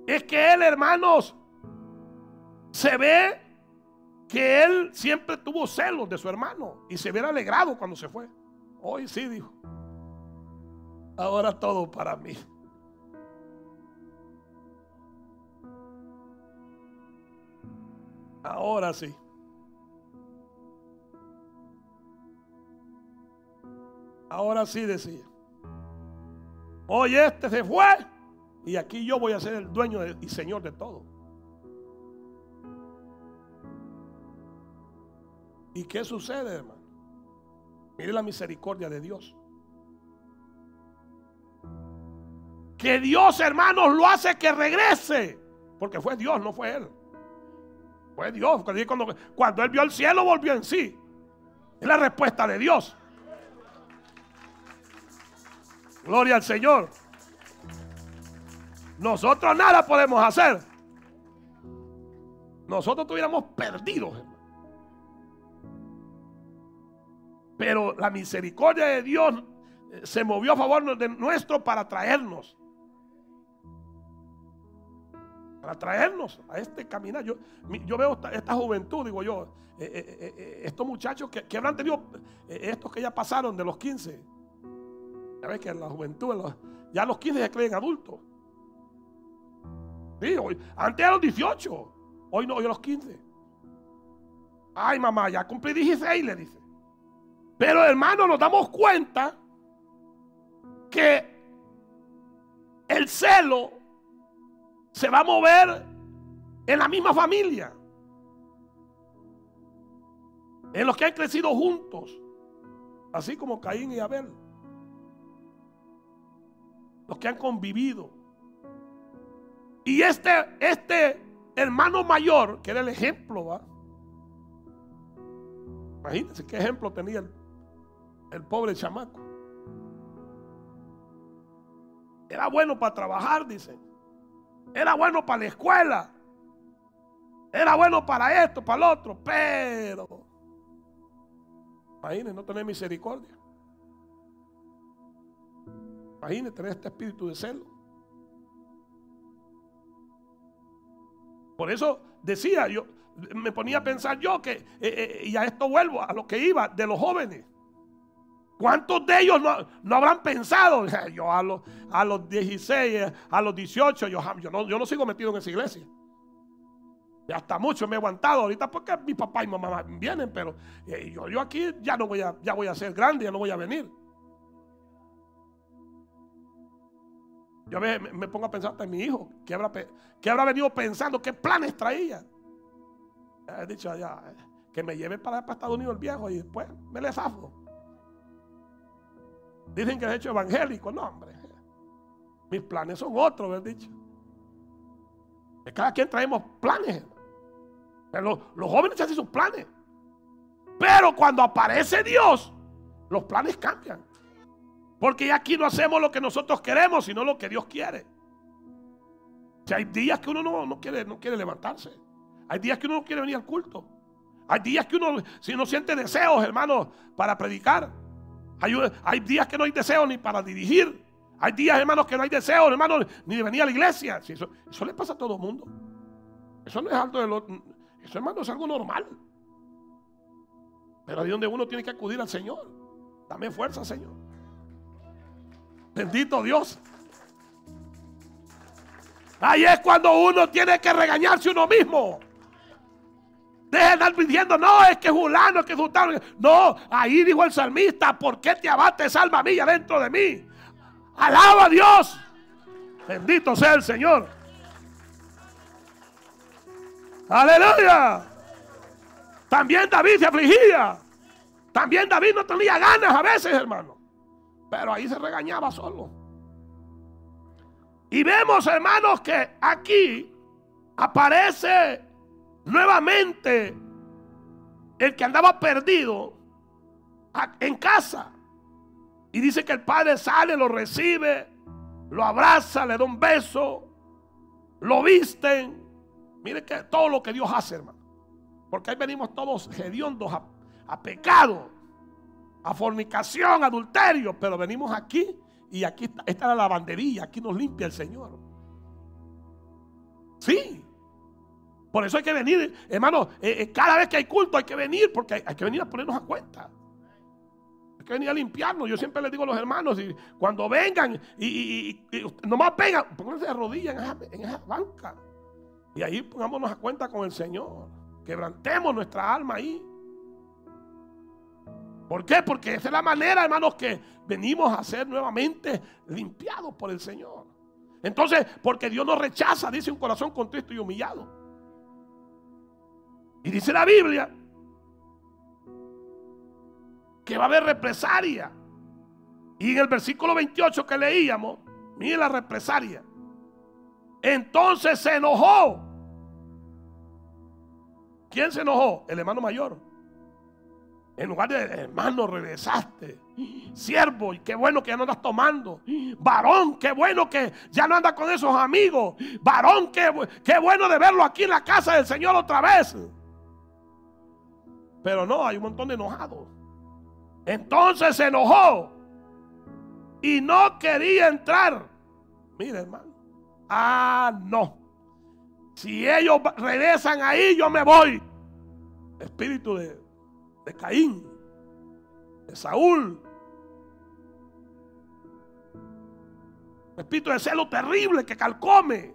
es que él, hermanos, se ve que él siempre tuvo celos de su hermano y se hubiera alegrado cuando se fue. Hoy sí, dijo. Ahora todo para mí. Ahora sí. Ahora sí decía. Hoy este se fue y aquí yo voy a ser el dueño y señor de todo. ¿Y qué sucede, hermano? Mire la misericordia de Dios. Que Dios, hermanos, lo hace que regrese. Porque fue Dios, no fue Él. Fue Dios. Cuando, cuando Él vio el cielo, volvió en sí. Es la respuesta de Dios. Gloria al Señor. Nosotros nada podemos hacer. Nosotros estuviéramos perdidos, Pero la misericordia de Dios eh, se movió a favor de nuestro para traernos. Para traernos a este caminar. Yo, yo veo esta, juventud, digo yo, eh, eh, estos muchachos que, que habrán tenido, estos que ya pasaron de los 15, ya ves que en la juventud, ya a los 15 se creen adultos. antes a los 18, hoy no, hoy a los 15. Ay, mamá, ya cumplí 16, le dice. Pero hermano, nos damos cuenta que el celo se va a mover en la misma familia. En los que han crecido juntos. Así como Caín y Abel los que han convivido. Y este, este hermano mayor, que era el ejemplo, ¿va? Imagínense qué ejemplo tenía el, pobre chamaco. Era bueno para trabajar, dice. Era bueno para la escuela. Era bueno para esto, para lo otro. Pero, imagínense, no tener misericordia. Imagínate tener este espíritu de celo. Por eso decía yo, me ponía a pensar yo que, eh, eh, y a esto vuelvo, a lo que iba, de los jóvenes. ¿Cuántos de ellos no, habrán pensado? Yo a los, a los 16, a los 18, yo, yo, no, yo no sigo metido en esa iglesia. Ya hasta mucho me he aguantado ahorita porque mi papá y mamá vienen, pero eh, yo, yo aquí ya no voy a, ya voy a ser grande, ya no voy a venir. Yo a veces me, pongo a pensar hasta en mi hijo, que habrá, que habrá venido pensando, qué planes traía. He dicho allá, que me lleve para, Estados Unidos el viejo y después me le zafo. Dicen que es hecho evangélico, no hombre. Mis planes son otros, he dicho. cada quien traemos planes. Pero los jóvenes hacen sus planes. Pero cuando aparece Dios, los planes cambian. Porque ya aquí no hacemos lo que nosotros queremos, sino lo que Dios quiere. Si hay días que uno no, quiere, no quiere levantarse. Hay días que uno no quiere venir al culto. Hay días que uno, si no siente deseos, hermano, para predicar. Hay, días que no hay deseos ni para dirigir. Hay días, hermanos, que no hay deseos, hermanos, ni de venir a la iglesia. eso, eso le pasa a todo el mundo. Eso no es algo de lo, eso, es algo normal. Pero ahí donde uno tiene que acudir al Señor. Dame fuerza, Señor. Bendito Dios. Ahí es cuando uno tiene que regañarse uno mismo. Deje de estar diciendo, no, es que Julano, es que Sultano. No, ahí dijo el salmista, ¿por qué te abates, alma mía, dentro de mí? Alaba a Dios. Bendito sea el Señor. Aleluya. También David se afligía. También David no tenía ganas a veces, hermano. Pero ahí se regañaba solo. Y vemos, hermanos, que aquí aparece nuevamente el que andaba perdido en casa. Y dice que el padre sale, lo recibe, lo abraza, le da un beso, lo visten. Mire que todo lo que Dios hace, hermano. Porque ahí venimos todos hediondos a, a pecado a fornicación, adulterio, pero venimos aquí y aquí está, esta la lavandería, aquí nos limpia el Señor. Sí. Por eso hay que venir, hermano, eh, eh, cada vez que hay culto hay que venir, porque hay, que venir a ponernos a cuenta. Hay que venir a limpiarnos. Yo siempre les digo a los hermanos, y cuando vengan y, nomás vengan, pónganse de rodillas en esa, en esa banca. Y ahí pongámonos a cuenta con el Señor. Quebrantemos nuestra alma ahí. ¿Por qué? Porque esa es la manera, hermanos, que venimos a ser nuevamente limpiados por el Señor. Entonces, porque Dios nos rechaza, dice un corazón contristo y humillado. Y dice la Biblia que va a haber represalia. Y en el versículo 28 que leíamos, mire la represalia. Entonces se enojó. ¿Quién se enojó? El hermano mayor. En lugar de, hermano, regresaste. Siervo, y qué bueno que ya no andas tomando. Varón, qué bueno que ya no andas con esos amigos. Varón, qué, bueno de verlo aquí en la casa del Señor otra vez. Pero no, hay un montón de enojados. Entonces se enojó y no quería entrar. Mire, hermano. Ah, no. Si ellos regresan ahí, yo me voy. Espíritu de de Caín, de Saúl. Espíritu de celo terrible que calcome.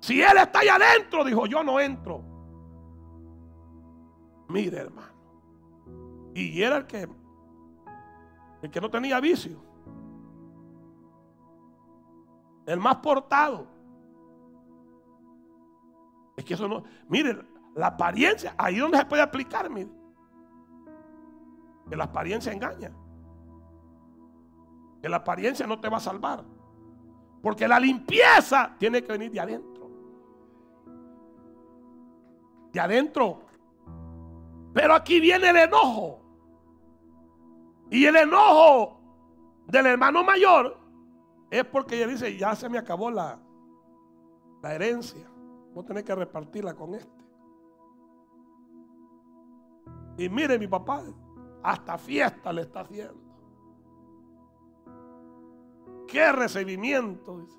Si él está ahí adentro, dijo, yo no entro. Mire, hermano. Y era el que, el que no tenía vicio. El más portado. Es que eso no. Mire, la apariencia, ahí donde se puede aplicar, mire. Que la apariencia engaña. Que la apariencia no te va a salvar. Porque la limpieza tiene que venir de adentro. De adentro. Pero aquí viene el enojo. Y el enojo del hermano mayor es porque ella dice, ya se me acabó la, la herencia. Voy a tener que repartirla con este. Y mire mi papá, hasta fiesta le está haciendo. Qué recibimiento, dice.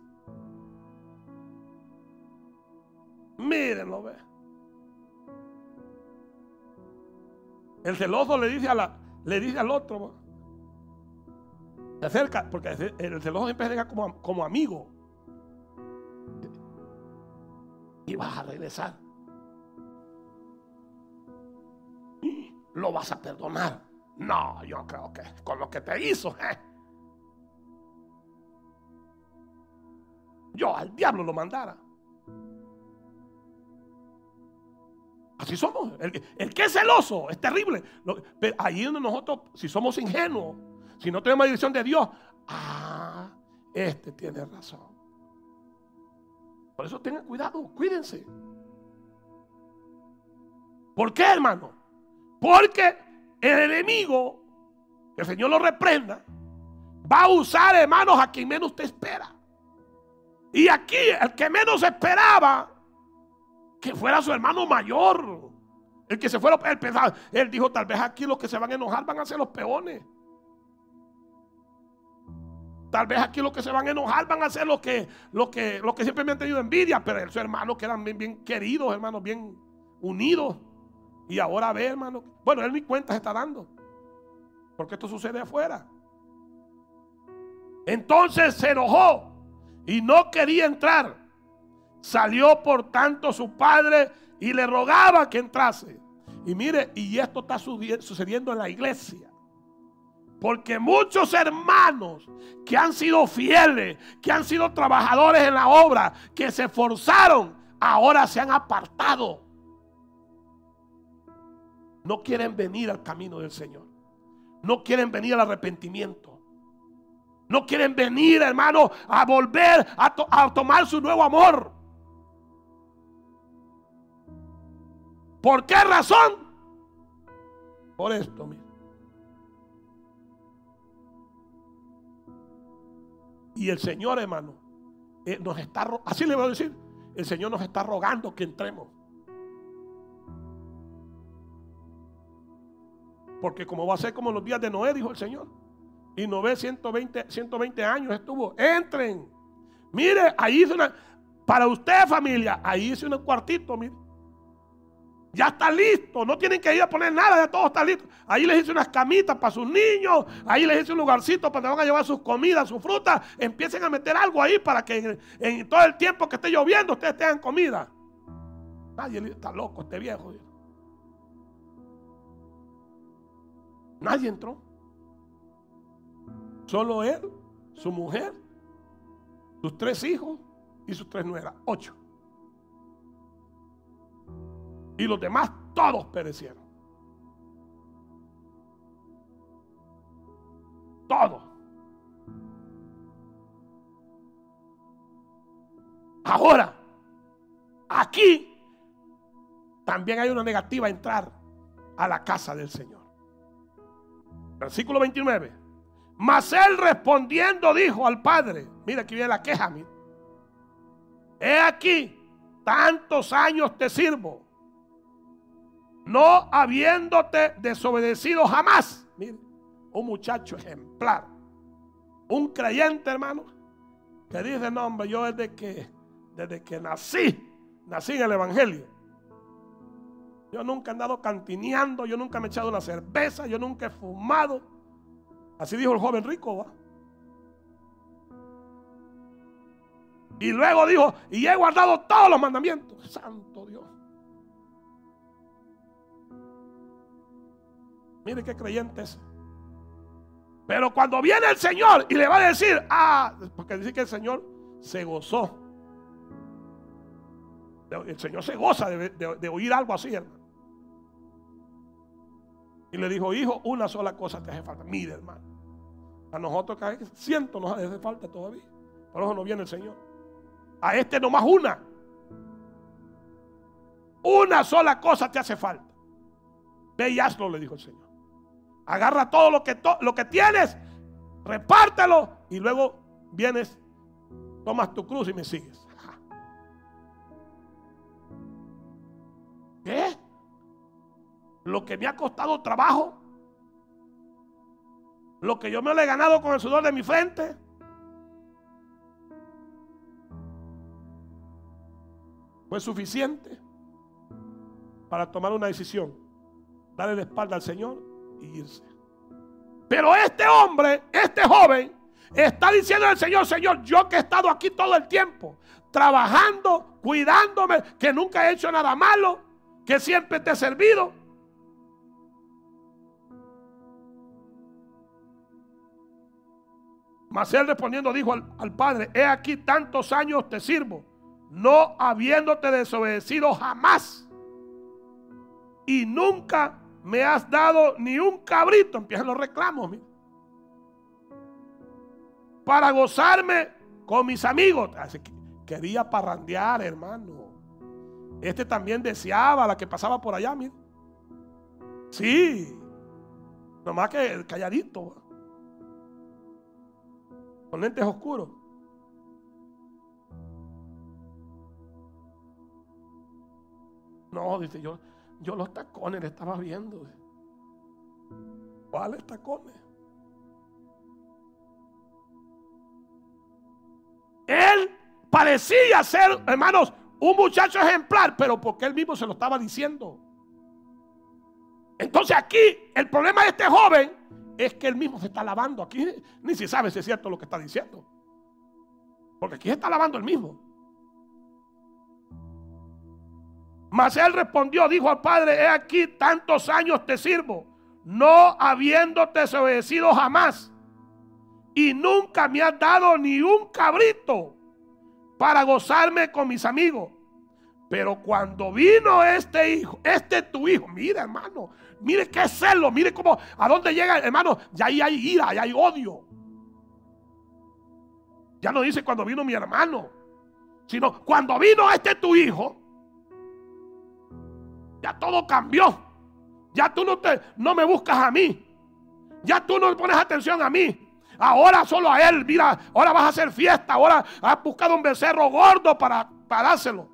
Mírenlo, ve. El celoso le dice, a la, le dice al otro, se acerca, porque el celoso siempre se como, como amigo. y vas a regresar. Lo vas a perdonar. No, yo creo que con lo que te hizo, eh. yo al diablo lo mandara. Así somos. El, que es celoso es terrible. pero ahí donde nosotros, si somos ingenuos, si no tenemos dirección de Dios, ah, este tiene razón. Por eso tengan cuidado, cuídense. ¿Por qué, hermano? Porque el enemigo, el Señor lo reprenda, va a usar, hermanos, a quien menos te espera. Y aquí, el que menos esperaba, que fuera su hermano mayor. El que se fuera, él, él dijo, tal vez aquí los que se van a enojar van a ser los peones. Tal vez aquí los que se van a enojar van a ser los que, los que, los que siempre me han tenido envidia, pero sus hermanos que eran bien, bien, queridos, hermanos, bien unidos. Y ahora ve, hermano. Bueno, él ni cuenta se está dando. Porque esto sucede afuera. Entonces se enojó y no quería entrar. Salió por tanto su padre y le rogaba que entrase. Y mire, y esto está sucediendo en la iglesia. Porque muchos hermanos que han sido fieles, que han sido trabajadores en la obra, que se esforzaron, ahora se han apartado. No quieren venir al camino del Señor. No quieren venir al arrepentimiento. No quieren venir, hermano, a volver a, tomar su nuevo amor. ¿Por qué razón? Por esto, mira. Y el Señor, hermano, eh, nos está, así le voy a decir, el Señor nos está rogando que entremos. Porque como va a ser como los días de Noé, dijo el Señor. Y Noé 120, 120 años estuvo. Entren. Mire, ahí hice una, para usted familia, ahí hice un cuartito, mire. Ya está listo, no tienen que ir a poner nada, ya todo está listo. Ahí les hice unas camitas para sus niños, ahí les hice un lugarcito para que van a llevar sus comidas, sus frutas. Empiecen a meter algo ahí para que en, todo el tiempo que esté lloviendo ustedes tengan comida. Nadie está loco, este viejo. Nadie entró. Solo él, su mujer, sus tres hijos y sus tres nueras. Ocho. Y los demás todos perecieron. Todos. Ahora, aquí también hay una negativa a entrar a la casa del Señor. Versículo 29. Mas él respondiendo dijo al padre, mira aquí viene la queja, mira. He aquí, tantos años te sirvo no habiéndote desobedecido jamás. Mire, un muchacho ejemplar, un creyente, hermano, que dice, no, hombre, yo desde que, desde que nací, nací en el Evangelio. Yo nunca he andado cantineando, yo nunca me he echado una cerveza, yo nunca he fumado. Así dijo el joven rico, Y luego dijo, y he guardado todos los mandamientos. Santo Dios. Mire qué creyente es. Pero cuando viene el Señor y le va a decir, ah, porque dice que el Señor se gozó. El Señor se goza de, oír algo así, hermano. Y le dijo, hijo, una sola cosa te hace falta. Mire, hermano. A nosotros que ciento nos hace falta todavía. Por eso no viene el Señor. A este nomás una. Una sola cosa te hace falta. Ve y hazlo, le dijo el Señor. Agarra todo lo que, lo que tienes, repártelo y luego vienes, tomas tu cruz y me sigues. Lo que me ha costado trabajo, lo que yo me lo he ganado con el sudor de mi frente. Fue suficiente para tomar una decisión, darle la espalda al Señor irse. Pero este hombre, este joven, está diciendo el Señor, Señor, yo que he estado aquí todo el tiempo, trabajando, cuidándome, que nunca he hecho nada malo, que siempre te he servido. Mas él respondiendo dijo al, padre, he aquí tantos años te sirvo, no habiéndote desobedecido jamás. Y nunca me has dado ni un cabrito. Empiezan los reclamos. Para gozarme con mis amigos. Quería parrandear, hermano. Este también deseaba la que pasaba por allá, mira. Sí. Nomás que calladito. Con lentes oscuros. No, dice yo, yo los tacones le estaba viendo. ¿Cuáles tacones? Él parecía ser, hermanos, un muchacho ejemplar, pero porque él mismo se lo estaba diciendo. Entonces aquí el problema de este joven es que él mismo se está lavando. Aquí ni se sabe si es cierto lo que está diciendo. Porque aquí se está lavando el mismo. Mas él respondió, dijo al padre, he aquí tantos años te sirvo, no habiéndote desobedecido jamás. Y nunca me has dado ni un cabrito para gozarme con mis amigos. Pero cuando vino este hijo, este tu hijo, mire hermano, mire qué celo, mire cómo, a dónde llega hermano, ya ahí hay ira, ya hay odio. Ya no dice cuando vino mi hermano, sino cuando vino este tu hijo, ya todo cambió. Ya tú no, te, no me buscas a mí. Ya tú no pones atención a mí. Ahora solo a él, mira, ahora vas a hacer fiesta, ahora has buscado un becerro gordo para, para dárselo.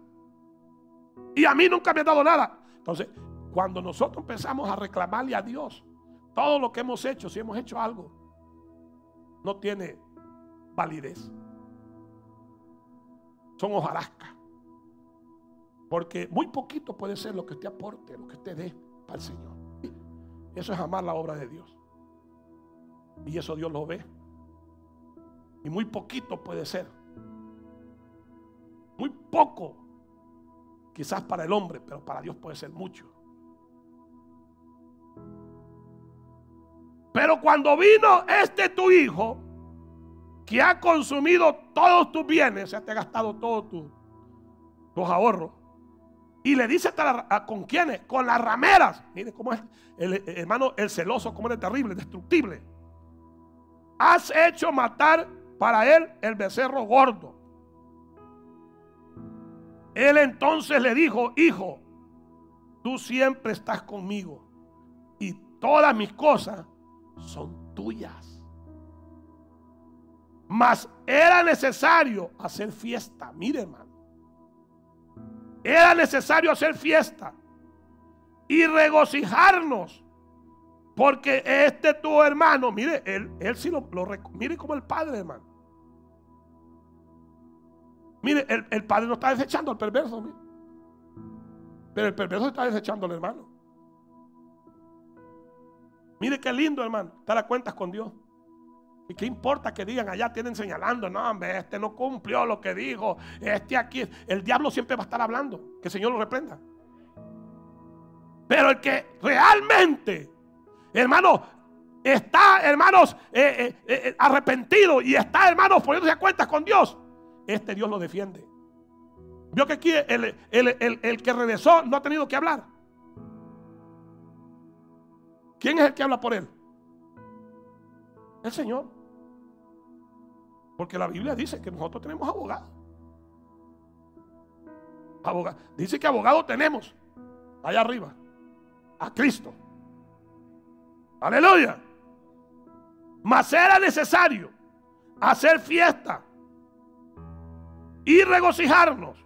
Y a mí nunca me ha dado nada. Entonces, cuando nosotros empezamos a reclamarle a Dios todo lo que hemos hecho, si hemos hecho algo, no tiene validez. Son hojarascas. Porque muy poquito puede ser lo que usted aporte, lo que usted dé para el Señor. Eso es amar la obra de Dios. Y eso Dios lo ve. Y muy poquito puede ser. Muy poco. Quizás para el hombre, pero para Dios puede ser mucho. Pero cuando vino este tu hijo, que ha consumido todos tus bienes, o sea, te ha gastado todos tus ahorros, y le dice con quiénes, con las rameras. Mire cómo es el, hermano, el celoso, cómo es terrible, destructible. Has hecho matar para él el becerro gordo. Él entonces le dijo, hijo, tú siempre estás conmigo y todas mis cosas son tuyas. Mas era necesario hacer fiesta. Mire, hermano. Era necesario hacer fiesta y regocijarnos. Porque este tu hermano, mire, él, sí lo, lo mire como el padre, hermano. Mire, el, padre no está desechando al perverso, pero el perverso está desechando al hermano. Mire qué lindo, hermano, te das cuentas con Dios. ¿Y qué importa que digan allá? Tienen señalando, no, hombre, este no cumplió lo que dijo. Este aquí, el diablo siempre va a estar hablando. Que el Señor lo reprenda. Pero el que realmente, hermano, está, hermanos, eh, eh, eh, arrepentido y está, hermanos, poniéndose a cuentas con Dios, este Dios lo defiende. Vio que aquí el que regresó no ha tenido que hablar. ¿Quién es el que habla por él? El Señor. Porque la Biblia dice que nosotros tenemos abogado. Abogado. Dice que abogado tenemos allá arriba. A Cristo. Aleluya. Mas era necesario hacer fiesta y regocijarnos.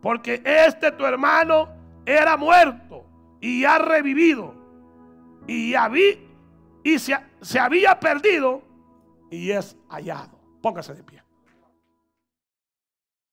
Porque este tu hermano era muerto y ha revivido. Y, había, y se, se había perdido y es hallado. Póngase de pie.